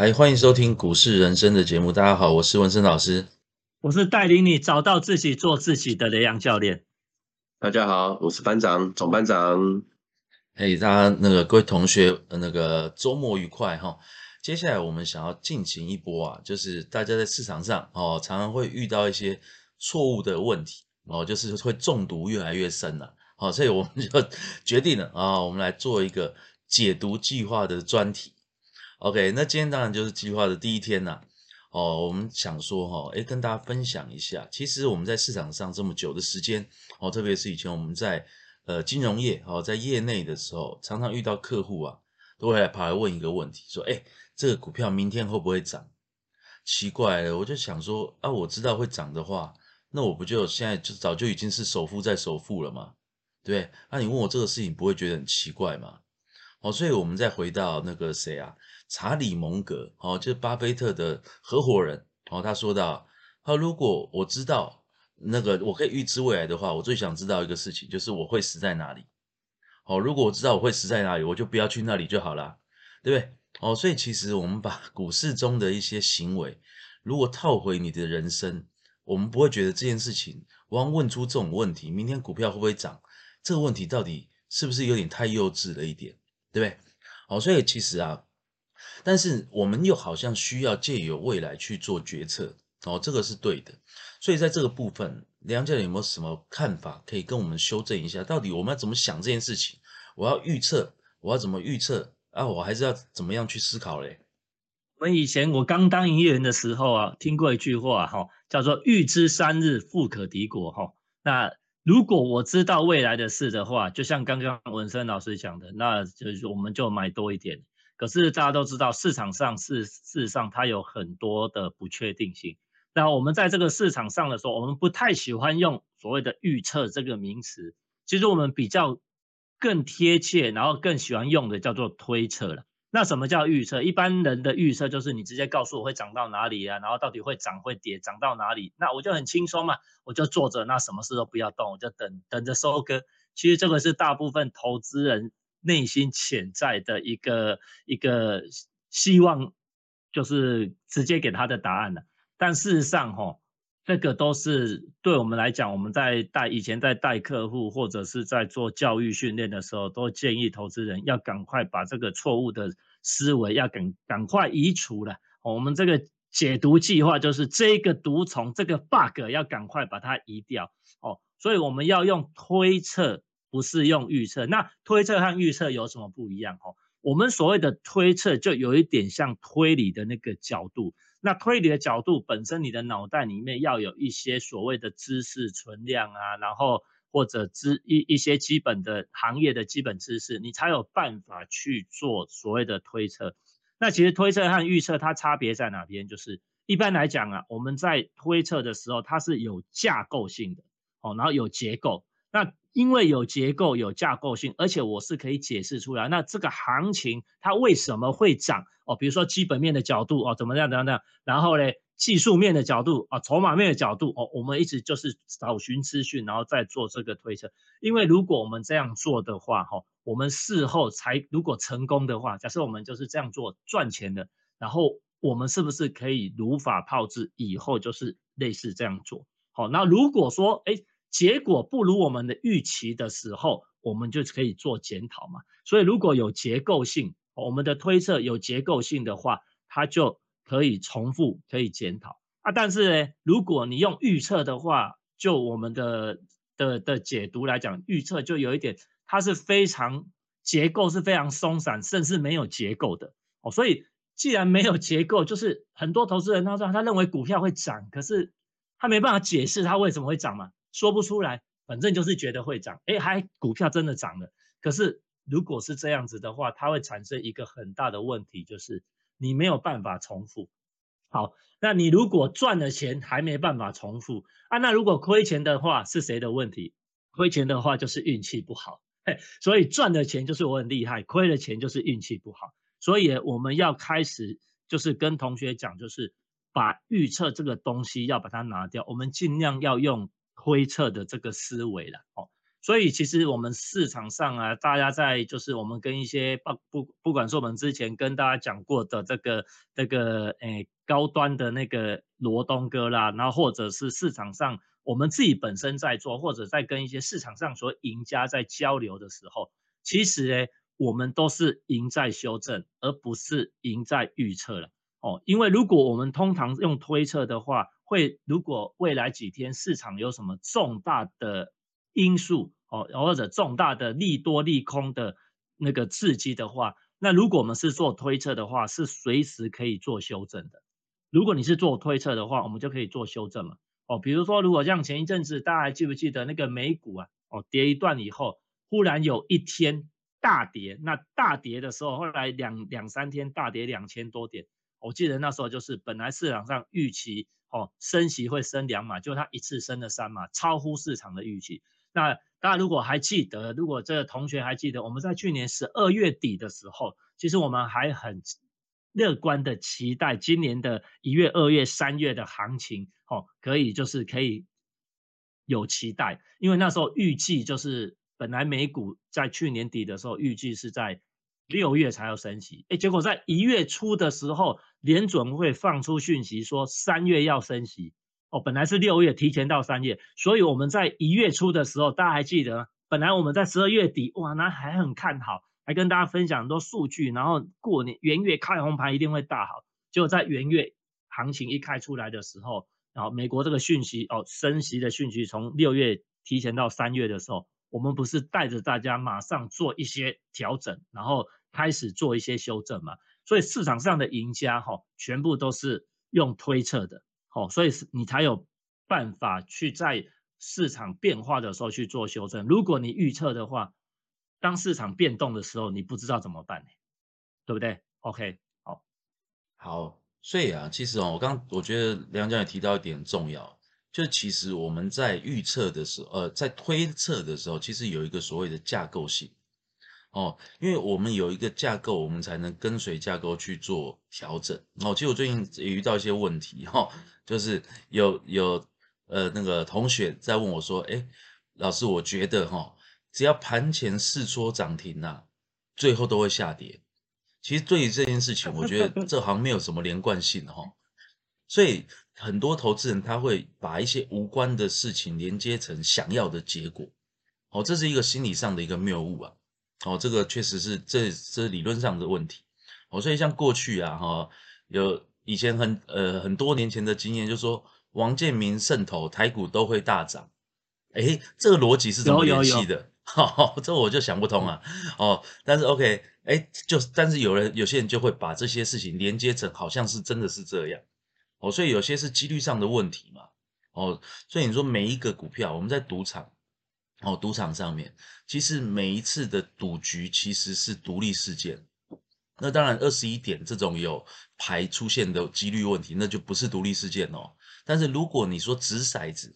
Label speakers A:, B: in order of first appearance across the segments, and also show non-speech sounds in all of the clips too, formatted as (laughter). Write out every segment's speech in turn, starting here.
A: 嗨，欢迎收听股市人生的节目。大家好，我是文生老师，
B: 我是带领你找到自己、做自己的雷阳教练。
C: 大家好，我是班长、总班长。
A: 嘿，大家那个各位同学，那个周末愉快哈。接下来我们想要进行一波啊，就是大家在市场上哦，常常会遇到一些错误的问题哦，就是会中毒越来越深了。好，所以我们就决定了啊，我们来做一个解读计划的专题。OK，那今天当然就是计划的第一天呐。哦，我们想说哈，诶，跟大家分享一下，其实我们在市场上这么久的时间，哦，特别是以前我们在呃金融业，哦，在业内的时候，常常遇到客户啊，都会来跑来问一个问题，说，诶，这个股票明天会不会涨？奇怪了，我就想说，啊，我知道会涨的话，那我不就现在就早就已经是首富在首富了吗？对，那你问我这个事情，不会觉得很奇怪吗？哦，所以我们再回到那个谁啊？查理·蒙格，哦，就是巴菲特的合伙人，哦，他说到，他如果我知道那个我可以预知未来的话，我最想知道一个事情，就是我会死在哪里。哦，如果我知道我会死在哪里，我就不要去那里就好了，对不对？哦，所以其实我们把 (laughs) 股市中的一些行为，如果套回你的人生，我们不会觉得这件事情，我要问出这种问题，明天股票会不会涨？这个问题到底是不是有点太幼稚了一点，对不对？哦，所以其实啊。但是我们又好像需要借由未来去做决策哦，这个是对的。所以在这个部分，梁教练有没有什么看法可以跟我们修正一下？到底我们要怎么想这件事情？我要预测，我要怎么预测啊？我还是要怎么样去思考嘞？
B: 我们以前我刚当营业员的时候啊，听过一句话哈，叫做“预知三日，富可敌国”哈。那如果我知道未来的事的话，就像刚刚文生老师讲的，那就是我们就买多一点。可是大家都知道，市场上是事实上它有很多的不确定性。那我们在这个市场上的时候，我们不太喜欢用所谓的预测这个名词。其实我们比较更贴切，然后更喜欢用的叫做推测了。那什么叫预测？一般人的预测就是你直接告诉我会涨到哪里啊，然后到底会涨会跌，涨到哪里，那我就很轻松嘛，我就坐着，那什么事都不要动，我就等等着收割。其实这个是大部分投资人。内心潜在的一个一个希望，就是直接给他的答案了。但事实上，哈，这个都是对我们来讲，我们在带以前在带客户或者是在做教育训练的时候，都建议投资人要赶快把这个错误的思维要赶赶快移除了。我们这个解读计划就是这个毒虫这个 bug 要赶快把它移掉。哦，所以我们要用推测。不是用预测，那推测和预测有什么不一样？哦，我们所谓的推测就有一点像推理的那个角度。那推理的角度本身，你的脑袋里面要有一些所谓的知识存量啊，然后或者知一一些基本的行业的基本知识，你才有办法去做所谓的推测。那其实推测和预测它差别在哪边？就是一般来讲啊，我们在推测的时候，它是有架构性的，哦，然后有结构。那因为有结构、有架构性，而且我是可以解释出来。那这个行情它为什么会涨？哦，比如说基本面的角度哦，怎么样、怎样、怎样？然后呢，技术面的角度啊，筹码面的角度哦，我们一直就是找寻资讯，然后再做这个推测。因为如果我们这样做的话，哈，我们事后才如果成功的话，假设我们就是这样做赚钱的，然后我们是不是可以如法炮制？以后就是类似这样做。好，那如果说哎。结果不如我们的预期的时候，我们就可以做检讨嘛。所以如果有结构性，我们的推测有结构性的话，它就可以重复，可以检讨啊。但是呢，如果你用预测的话，就我们的的的解读来讲，预测就有一点，它是非常结构是非常松散，甚至没有结构的哦。所以既然没有结构，就是很多投资人他说他认为股票会涨，可是他没办法解释它为什么会涨嘛。说不出来，反正就是觉得会涨，哎，还股票真的涨了。可是如果是这样子的话，它会产生一个很大的问题，就是你没有办法重复。好，那你如果赚了钱还没办法重复啊？那如果亏钱的话是谁的问题？亏钱的话就是运气不好。嘿，所以赚的钱就是我很厉害，亏了钱就是运气不好。所以我们要开始就是跟同学讲，就是把预测这个东西要把它拿掉，我们尽量要用。推测的这个思维了哦，所以其实我们市场上啊，大家在就是我们跟一些不不不管是我们之前跟大家讲过的这个这个诶高端的那个罗东哥啦，然后或者是市场上我们自己本身在做，或者在跟一些市场上所赢家在交流的时候，其实呢，我们都是赢在修正，而不是赢在预测了哦。因为如果我们通常用推测的话，会如果未来几天市场有什么重大的因素哦，或者重大的利多利空的那个刺激的话，那如果我们是做推测的话，是随时可以做修正的。如果你是做推测的话，我们就可以做修正了。哦，比如说，如果像前一阵子，大家还记不记得那个美股啊？哦，跌一段以后，忽然有一天大跌，那大跌的时候，后来两两三天大跌两千多点。我记得那时候就是本来市场上预期哦升息会升两码，就它一次升了三码，超乎市场的预期。那大家如果还记得，如果这个同学还记得，我们在去年十二月底的时候，其实我们还很乐观的期待今年的一月、二月、三月的行情，哦，可以就是可以有期待，因为那时候预计就是本来美股在去年底的时候预计是在六月才要升息，哎，结果在一月初的时候，联准会放出讯息说三月要升息。哦，本来是六月，提前到三月，所以我们在一月初的时候，大家还记得，本来我们在十二月底，哇，那还很看好，还跟大家分享很多数据，然后过年元月开红盘一定会大好，结果在元月行情一开出来的时候，然后美国这个讯息哦，升息的讯息从六月提前到三月的时候，我们不是带着大家马上做一些调整，然后开始做一些修正嘛？所以市场上的赢家哈，全部都是用推测的。好，所以是你才有办法去在市场变化的时候去做修正。如果你预测的话，当市场变动的时候，你不知道怎么办，对不对？OK，好，
A: 好，所以啊，其实哦，我刚我觉得梁江也提到一点重要，就其实我们在预测的时候，呃，在推测的时候，其实有一个所谓的架构性。哦，因为我们有一个架构，我们才能跟随架构去做调整。哦，其实我最近也遇到一些问题，哈，就是有有呃那个同学在问我说，哎，老师，我觉得哈，只要盘前试戳涨停呐，最后都会下跌。其实对于这件事情，我觉得 (laughs) 这好像没有什么连贯性哈，所以很多投资人他会把一些无关的事情连接成想要的结果。哦，这是一个心理上的一个谬误啊。哦，这个确实是这这理论上的问题。哦，所以像过去啊，哈，有以前很呃很多年前的经验，就说王建民渗透台股都会大涨。哎，这个逻辑是怎么联系的？(laughs) 哈，这我就想不通啊。哦，但是 OK，哎，就但是有人有些人就会把这些事情连接成好像是真的是这样。哦，所以有些是几率上的问题嘛。哦，所以你说每一个股票，我们在赌场。哦，赌场上面其实每一次的赌局其实是独立事件。那当然，二十一点这种有牌出现的几率问题，那就不是独立事件哦。但是如果你说掷骰子，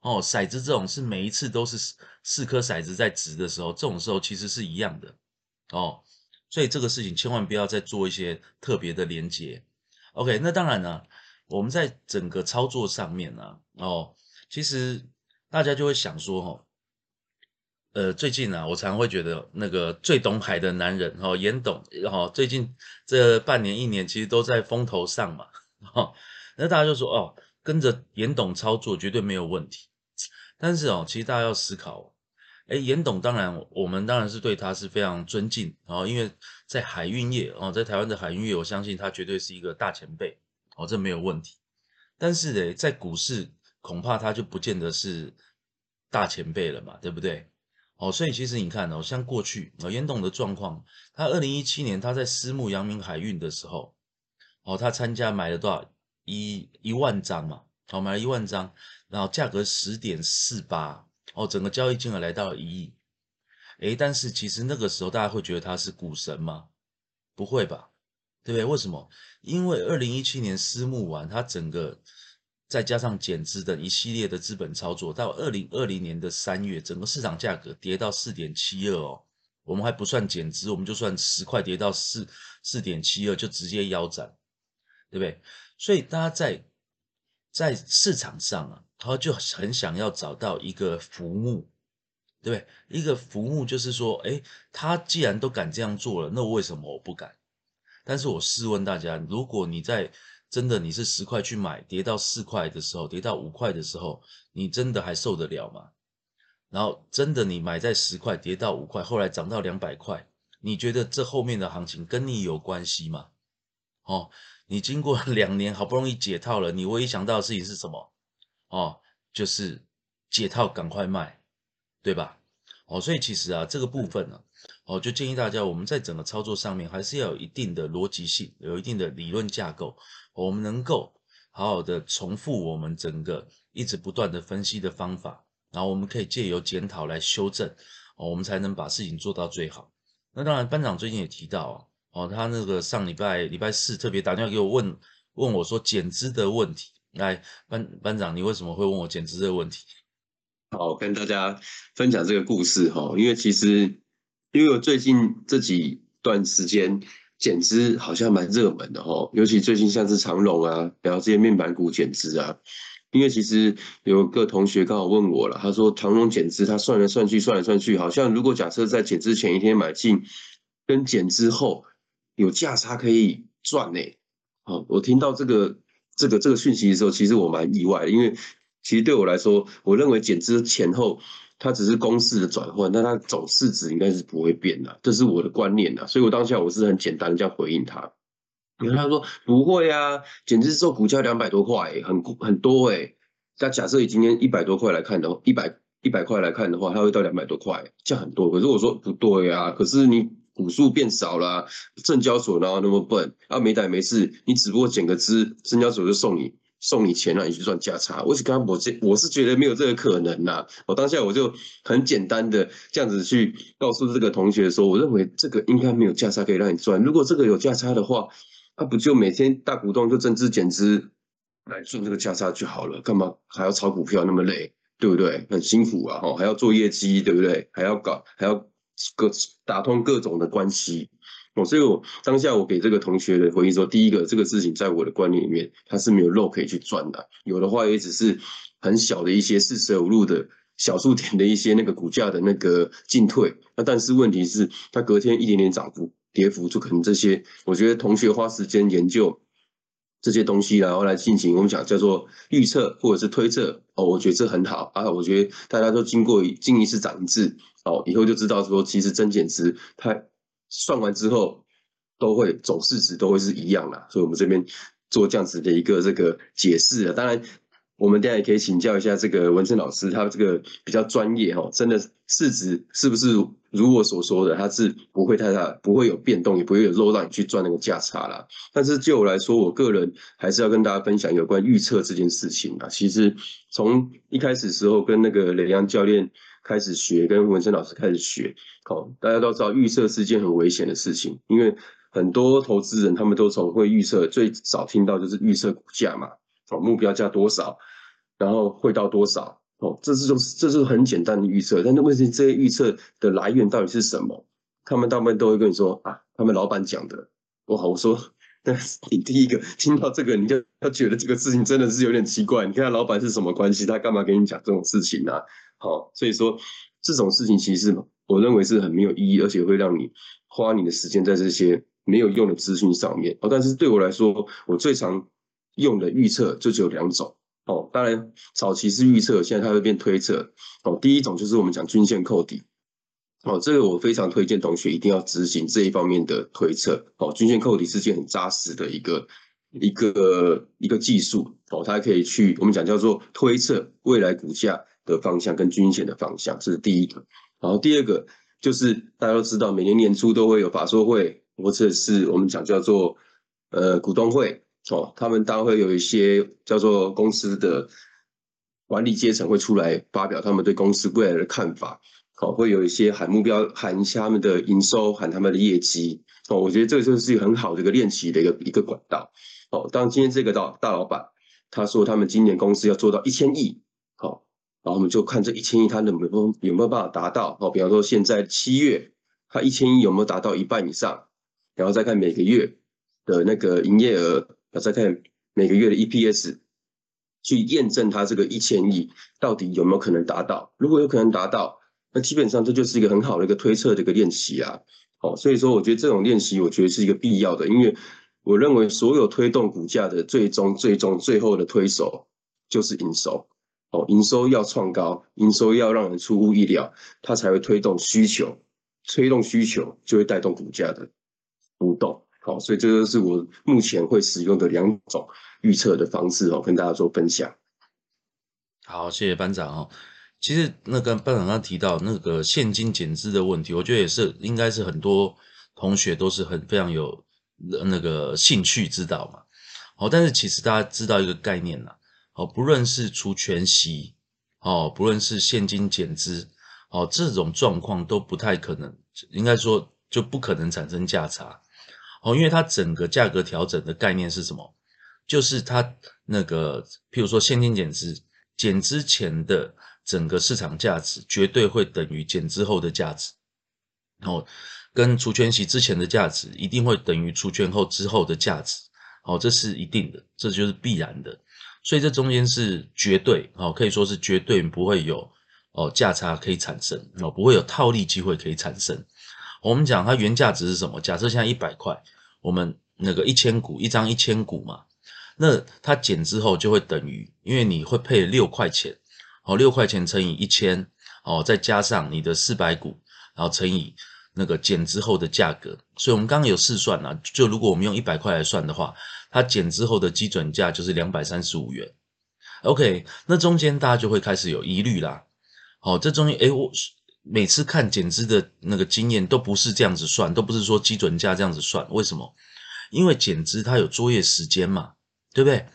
A: 哦，骰子这种是每一次都是四颗骰子在掷的时候，这种时候其实是一样的哦。所以这个事情千万不要再做一些特别的连接。OK，那当然呢，我们在整个操作上面呢，哦，其实大家就会想说，哦。呃，最近啊，我常会觉得那个最懂海的男人哦，严董哦，最近这半年一年其实都在风头上嘛，哈，那大家就说哦，跟着严董操作绝对没有问题。但是哦，其实大家要思考，哎，严董当然我们当然是对他是非常尊敬然哦，因为在海运业哦，在台湾的海运业，我相信他绝对是一个大前辈哦，这没有问题。但是呢，在股市恐怕他就不见得是大前辈了嘛，对不对？哦，所以其实你看哦，像过去哦，严董的状况，他二零一七年他在私募阳明海运的时候，哦，他参加买了多少一一万张嘛，哦，买了一万张，然后价格十点四八，哦，整个交易金额来到了一亿，诶，但是其实那个时候大家会觉得他是股神吗？不会吧，对不对？为什么？因为二零一七年私募完，他整个。再加上减资等一系列的资本操作，到二零二零年的三月，整个市场价格跌到四点七二哦，我们还不算减资，我们就算十块跌到四四点七二，就直接腰斩，对不对？所以大家在在市场上啊，他就很想要找到一个浮木，对不对？一个浮木就是说，哎，他既然都敢这样做了，那为什么我不敢？但是我试问大家，如果你在真的你是十块去买，跌到四块的时候，跌到五块的时候，你真的还受得了吗？然后真的你买在十块，跌到五块，后来涨到两百块，你觉得这后面的行情跟你有关系吗？哦，你经过 (laughs) 两年好不容易解套了，你唯一想到的事情是什么？哦，就是解套赶快卖，对吧？哦，所以其实啊，这个部分呢。哦，就建议大家，我们在整个操作上面还是要有一定的逻辑性，有一定的理论架构，我们能够好好的重复我们整个一直不断的分析的方法，然后我们可以借由检讨来修正，哦，我们才能把事情做到最好。那当然，班长最近也提到哦，他那个上礼拜礼拜四特别打电话给我问问我说减资的问题。来，班班长，你为什么会问我减资的问题？
C: 好，跟大家分享这个故事哈，因为其实。因为我最近这几段时间减资好像蛮热门的哈，尤其最近像是长隆啊，然后这些面板股减资啊。因为其实有个同学刚好问我了，他说长隆减资，他算来算去，算来算去，好像如果假设在减资前一天买进，跟减资后有价差可以赚呢。好，我听到这个这个这个讯息的时候，其实我蛮意外，因为其实对我来说，我认为减资前后。它只是公式的转换，但它总市值应该是不会变的，这是我的观念呐。所以我当下我是很简单的这样回应他。你看他说不会啊，简直是做股价两百多块，很很多哎。那假设以今天一百多块来看的话，一百一百块来看的话，它会到两百多块，这样很多。可是我说不对啊，可是你股数变少了，证交所哪有那么笨？啊，没胆没事，你只不过减个资，证交所就送你。送你钱让你去赚价差，我是刚刚我这我是觉得没有这个可能呐。我当下我就很简单的这样子去告诉这个同学说，我认为这个应该没有价差可以让你赚。如果这个有价差的话，那不就每天大股东就增资减资来赚这个价差就好了？干嘛还要炒股票那么累，对不对？很辛苦啊，哈，还要做业绩，对不对？还要搞还要各打通各种的关系。所以，我当下我给这个同学的回应说，第一个，这个事情在我的观念里面，它是没有肉可以去赚的，有的话也只是很小的一些四舍五入的小数点的一些那个股价的那个进退。那但是问题是，它隔天一点点涨幅、跌幅，就可能这些，我觉得同学花时间研究这些东西，然后来进行我们讲叫做预测或者是推测，哦，我觉得这很好啊。我觉得大家都经过经一次涨一次，哦，以后就知道说，其实增减值它。算完之后，都会总市值都会是一样的，所以我们这边做这样子的一个这个解释啊。当然，我们大家也可以请教一下这个文森老师，他这个比较专业哈，真的市值是不是如我所说的，它是不会太大，不会有变动，也不会有漏让你去赚那个价差啦。但是就我来说，我个人还是要跟大家分享有关预测这件事情啊。其实从一开始时候跟那个雷阳教练。开始学跟文生老师开始学，好，大家都知道预测是件很危险的事情，因为很多投资人他们都从会预测，最早听到就是预测股价嘛，哦，目标价多少，然后会到多少，哦，这是种这是很简单的预测，但是问题这些预测的来源到底是什么？他们大部分都会跟你说啊，他们老板讲的。我好，我说，但是你第一个听到这个，你就要觉得这个事情真的是有点奇怪。你看老板是什么关系？他干嘛跟你讲这种事情呢？好，所以说这种事情其实我认为是很没有意义，而且会让你花你的时间在这些没有用的资讯上面。哦，但是对我来说，我最常用的预测就只有两种。哦，当然早期是预测，现在它会变推测。哦，第一种就是我们讲均线扣底。哦，这个我非常推荐同学一定要执行这一方面的推测。哦，均线扣底是件很扎实的一个一个一个技术。哦，它可以去我们讲叫做推测未来股价。的方向跟均线的方向，这是第一个。然后第二个就是大家都知道，每年年初都会有法说会，或者是我们讲叫做呃股东会哦，他们当然会有一些叫做公司的管理阶层会出来发表他们对公司未来的看法，哦，会有一些喊目标，喊一下他们的营收，喊他们的业绩哦。我觉得这个就是一个很好的一个练习的一个一个管道哦。当今天这个大大老板他说他们今年公司要做到一千亿。好然后我们就看这一千亿，他能不能有没有办法达到？哦，比方说现在七月，他一千亿有没有达到一半以上？然后再看每个月的那个营业额，再看每个月的 EPS，去验证它这个一千亿到底有没有可能达到。如果有可能达到，那基本上这就是一个很好的一个推测的一个练习啊。好，所以说我觉得这种练习，我觉得是一个必要的，因为我认为所有推动股价的最终、最终、最后的推手就是营收。哦，营收要创高，营收要让人出乎意料，它才会推动需求，推动需求就会带动股价的波动。好，所以这就是我目前会使用的两种预测的方式哦，跟大家做分享。
A: 好，谢谢班长哦。其实那个班长刚提到那个现金减资的问题，我觉得也是应该是很多同学都是很非常有那个兴趣知道嘛。好，但是其实大家知道一个概念呐。哦，不论是除权息，哦，不论是现金减资，哦，这种状况都不太可能，应该说就不可能产生价差，哦，因为它整个价格调整的概念是什么？就是它那个，譬如说现金减值，减之前的整个市场价值绝对会等于减之后的价值，哦，跟除权息之前的价值一定会等于除权后之后的价值，哦，这是一定的，这就是必然的。所以这中间是绝对哦，可以说是绝对不会有哦价差可以产生哦，不会有套利机会可以产生。我们讲它原价值是什么？假设现在一百块，我们那个一千股一张一千股嘛，那它减之后就会等于，因为你会配六块钱哦，六块钱乘以一千哦，再加上你的四百股，然后乘以那个减之后的价格。所以我们刚刚有试算啊，就如果我们用一百块来算的话。它减之后的基准价就是两百三十五元，OK，那中间大家就会开始有疑虑啦。好，这中间诶，我每次看减资的那个经验都不是这样子算，都不是说基准价这样子算，为什么？因为减资它有作业时间嘛，对不对？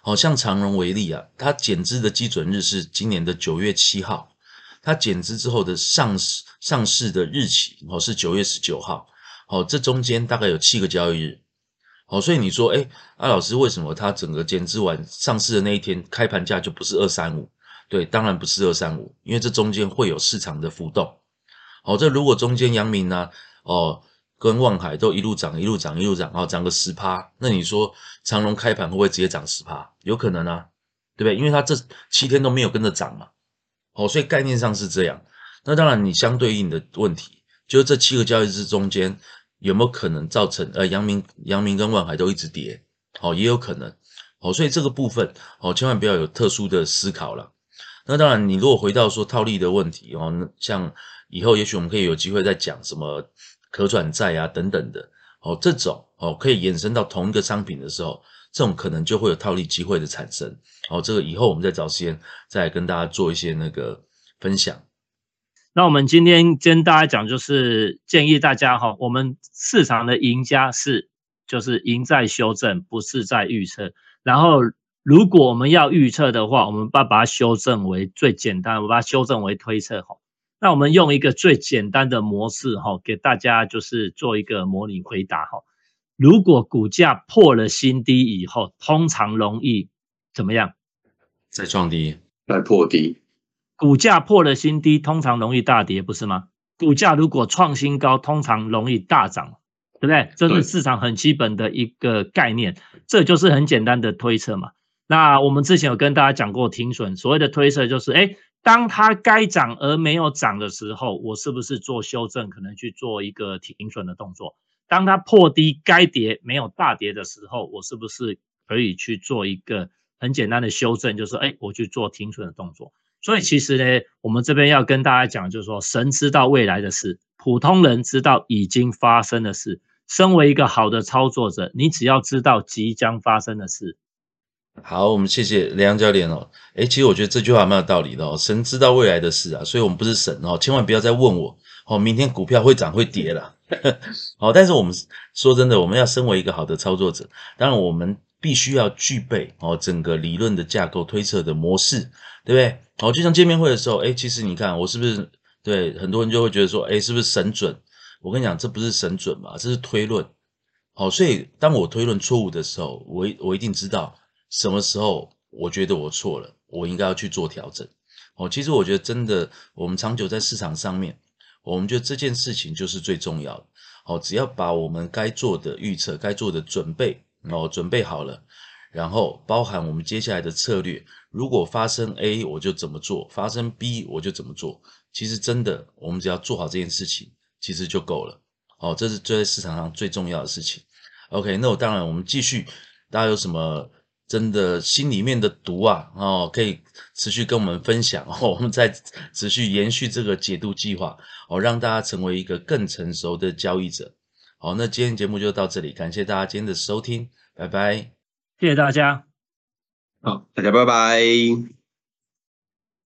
A: 好像长荣为例啊，它减资的基准日是今年的九月七号，它减资之后的上市上市的日期哦是九月十九号，好，这中间大概有七个交易日。好，所以你说，哎，阿老师，为什么他整个减资完上市的那一天开盘价就不是二三五？对，当然不是二三五，因为这中间会有市场的浮动。好，这如果中间阳明呢，哦，跟望海都一路涨，一路涨，一路涨，哦，涨个十趴，那你说长隆开盘会不会直接涨十趴？有可能啊，对不对？因为它这七天都没有跟着涨嘛。哦，所以概念上是这样。那当然，你相对应的问题就是这七个交易日中间。有没有可能造成呃阳明阳明跟万海都一直跌？哦，也有可能。哦，所以这个部分哦，千万不要有特殊的思考了。那当然，你如果回到说套利的问题哦，像以后也许我们可以有机会再讲什么可转债啊等等的哦，这种哦可以延伸到同一个商品的时候，这种可能就会有套利机会的产生。哦，这个以后我们再找时间再跟大家做一些那个分享。
B: 那我们今天跟大家讲，就是建议大家哈，我们市场的赢家是就是赢在修正，不是在预测。然后如果我们要预测的话，我们把把它修正为最简单，我把它修正为推测哈。那我们用一个最简单的模式哈，给大家就是做一个模拟回答哈。如果股价破了新低以后，通常容易怎么样？
A: 再创低，
C: 再破低。
B: 股价破了新低，通常容易大跌，不是吗？股价如果创新高，通常容易大涨，对不对？这是市场很基本的一个概念，这就是很简单的推测嘛。那我们之前有跟大家讲过停损，所谓的推测就是，哎，当它该涨而没有涨的时候，我是不是做修正，可能去做一个停损的动作？当它破低该跌没有大跌的时候，我是不是可以去做一个很简单的修正，就是，哎，我去做停损的动作？所以其实呢，我们这边要跟大家讲，就是说，神知道未来的事，普通人知道已经发生的事。身为一个好的操作者，你只要知道即将发生的事。
A: 好，我们谢谢梁教练哦。诶，其实我觉得这句话蛮有道理的哦。神知道未来的事啊，所以我们不是神哦，千万不要再问我哦，明天股票会涨会跌了。好，(laughs) 但是我们说真的，我们要身为一个好的操作者，当然我们必须要具备哦整个理论的架构、推测的模式。对不对？好，就像见面会的时候，哎，其实你看我是不是对很多人就会觉得说，哎，是不是神准？我跟你讲，这不是神准嘛，这是推论。好，所以当我推论错误的时候，我我一定知道什么时候我觉得我错了，我应该要去做调整。哦，其实我觉得真的，我们长久在市场上面，我们觉得这件事情就是最重要的。哦，只要把我们该做的预测、该做的准备哦准备好了。然后包含我们接下来的策略，如果发生 A 我就怎么做，发生 B 我就怎么做。其实真的我们只要做好这件事情，其实就够了。哦，这是最在市场上最重要的事情。OK，那我当然我们继续，大家有什么真的心里面的毒啊，哦，可以持续跟我们分享哦，(laughs) 我们再持续延续这个解读计划哦，让大家成为一个更成熟的交易者。好，那今天节目就到这里，感谢大家今天的收听，拜拜，
B: 谢谢大家，
C: 好，大家拜拜。